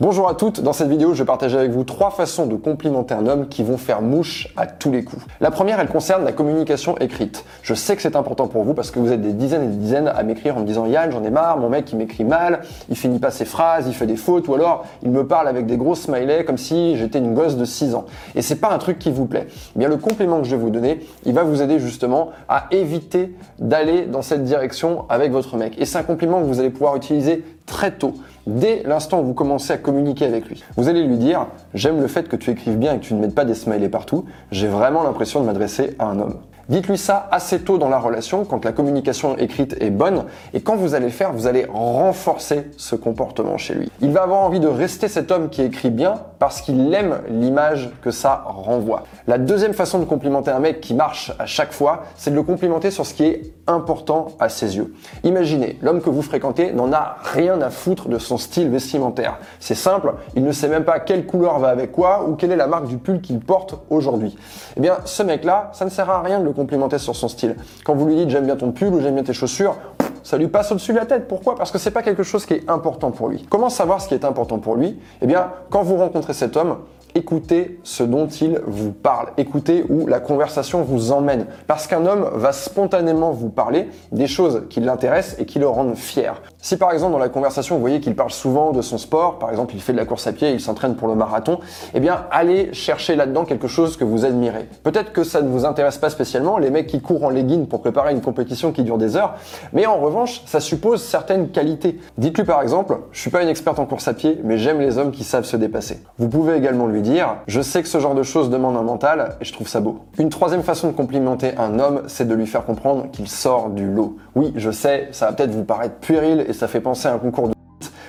Bonjour à toutes, dans cette vidéo je vais partager avec vous trois façons de complimenter un homme qui vont faire mouche à tous les coups. La première elle concerne la communication écrite. Je sais que c'est important pour vous parce que vous êtes des dizaines et des dizaines à m'écrire en me disant Yann j'en ai marre, mon mec il m'écrit mal, il finit pas ses phrases, il fait des fautes ou alors il me parle avec des gros smileys comme si j'étais une gosse de 6 ans. Et c'est pas un truc qui vous plaît. Eh bien le compliment que je vais vous donner, il va vous aider justement à éviter d'aller dans cette direction avec votre mec. Et c'est un compliment que vous allez pouvoir utiliser très tôt, dès l'instant où vous commencez à communiquer avec lui. Vous allez lui dire J'aime le fait que tu écrives bien et que tu ne mettes pas des smileys partout. J'ai vraiment l'impression de m'adresser à un homme. Dites-lui ça assez tôt dans la relation, quand la communication écrite est bonne, et quand vous allez le faire, vous allez renforcer ce comportement chez lui. Il va avoir envie de rester cet homme qui écrit bien parce qu'il aime l'image que ça renvoie. La deuxième façon de complimenter un mec qui marche à chaque fois, c'est de le complimenter sur ce qui est important à ses yeux. Imaginez, l'homme que vous fréquentez n'en a rien à foutre de son style vestimentaire. C'est simple, il ne sait même pas quelle couleur va avec quoi ou quelle est la marque du pull qu'il porte aujourd'hui. Eh bien, ce mec-là, ça ne sert à rien de le complimenter sur son style. Quand vous lui dites j'aime bien ton pull ou j'aime bien tes chaussures, ça lui passe au-dessus de la tête. Pourquoi? Parce que c'est pas quelque chose qui est important pour lui. Comment savoir ce qui est important pour lui? Eh bien, quand vous rencontrez cet homme, écoutez ce dont il vous parle, écoutez où la conversation vous emmène. Parce qu'un homme va spontanément vous parler des choses qui l'intéressent et qui le rendent fier. Si par exemple dans la conversation vous voyez qu'il parle souvent de son sport, par exemple il fait de la course à pied, il s'entraîne pour le marathon, eh bien allez chercher là-dedans quelque chose que vous admirez. Peut-être que ça ne vous intéresse pas spécialement, les mecs qui courent en legging pour préparer une compétition qui dure des heures, mais en revanche ça suppose certaines qualités. Dites-lui par exemple, je suis pas une experte en course à pied, mais j'aime les hommes qui savent se dépasser. Vous pouvez également lui je sais que ce genre de choses demande un mental et je trouve ça beau. Une troisième façon de complimenter un homme, c'est de lui faire comprendre qu'il sort du lot. Oui, je sais, ça va peut-être vous paraître puéril et ça fait penser à un concours de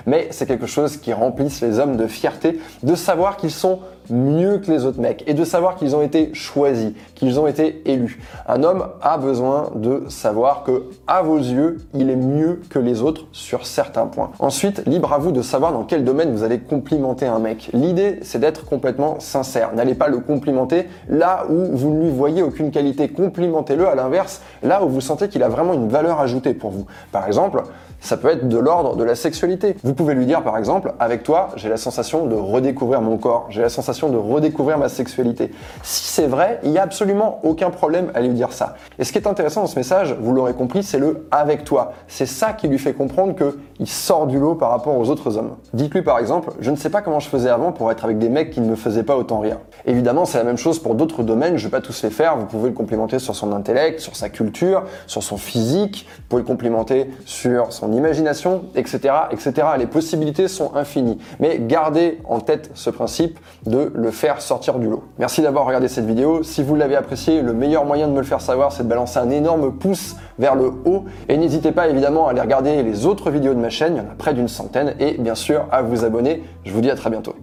mais c'est quelque chose qui remplisse les hommes de fierté de savoir qu'ils sont mieux que les autres mecs et de savoir qu'ils ont été choisis, qu'ils ont été élus. Un homme a besoin de savoir que, à vos yeux, il est mieux que les autres sur certains points. Ensuite, libre à vous de savoir dans quel domaine vous allez complimenter un mec. L'idée, c'est d'être complètement sincère. N'allez pas le complimenter là où vous ne lui voyez aucune qualité. Complimentez-le à l'inverse, là où vous sentez qu'il a vraiment une valeur ajoutée pour vous. Par exemple, ça peut être de l'ordre de la sexualité. Vous pouvez lui dire par exemple, avec toi, j'ai la sensation de redécouvrir mon corps, j'ai la sensation de redécouvrir ma sexualité. Si c'est vrai, il n'y a absolument aucun problème à lui dire ça. Et ce qui est intéressant dans ce message, vous l'aurez compris, c'est le avec toi. C'est ça qui lui fait comprendre qu'il sort du lot par rapport aux autres hommes. Dites-lui par exemple, je ne sais pas comment je faisais avant pour être avec des mecs qui ne me faisaient pas autant rire. Évidemment, c'est la même chose pour d'autres domaines, je ne vais pas tous les faire, vous pouvez le complimenter sur son intellect, sur sa culture, sur son physique, vous pouvez le complimenter sur son imagination, etc., etc. Les possibilités sont infinies. Mais gardez en tête ce principe de le faire sortir du lot. Merci d'avoir regardé cette vidéo. Si vous l'avez apprécié, le meilleur moyen de me le faire savoir, c'est de balancer un énorme pouce vers le haut. Et n'hésitez pas évidemment à aller regarder les autres vidéos de ma chaîne, il y en a près d'une centaine, et bien sûr à vous abonner. Je vous dis à très bientôt.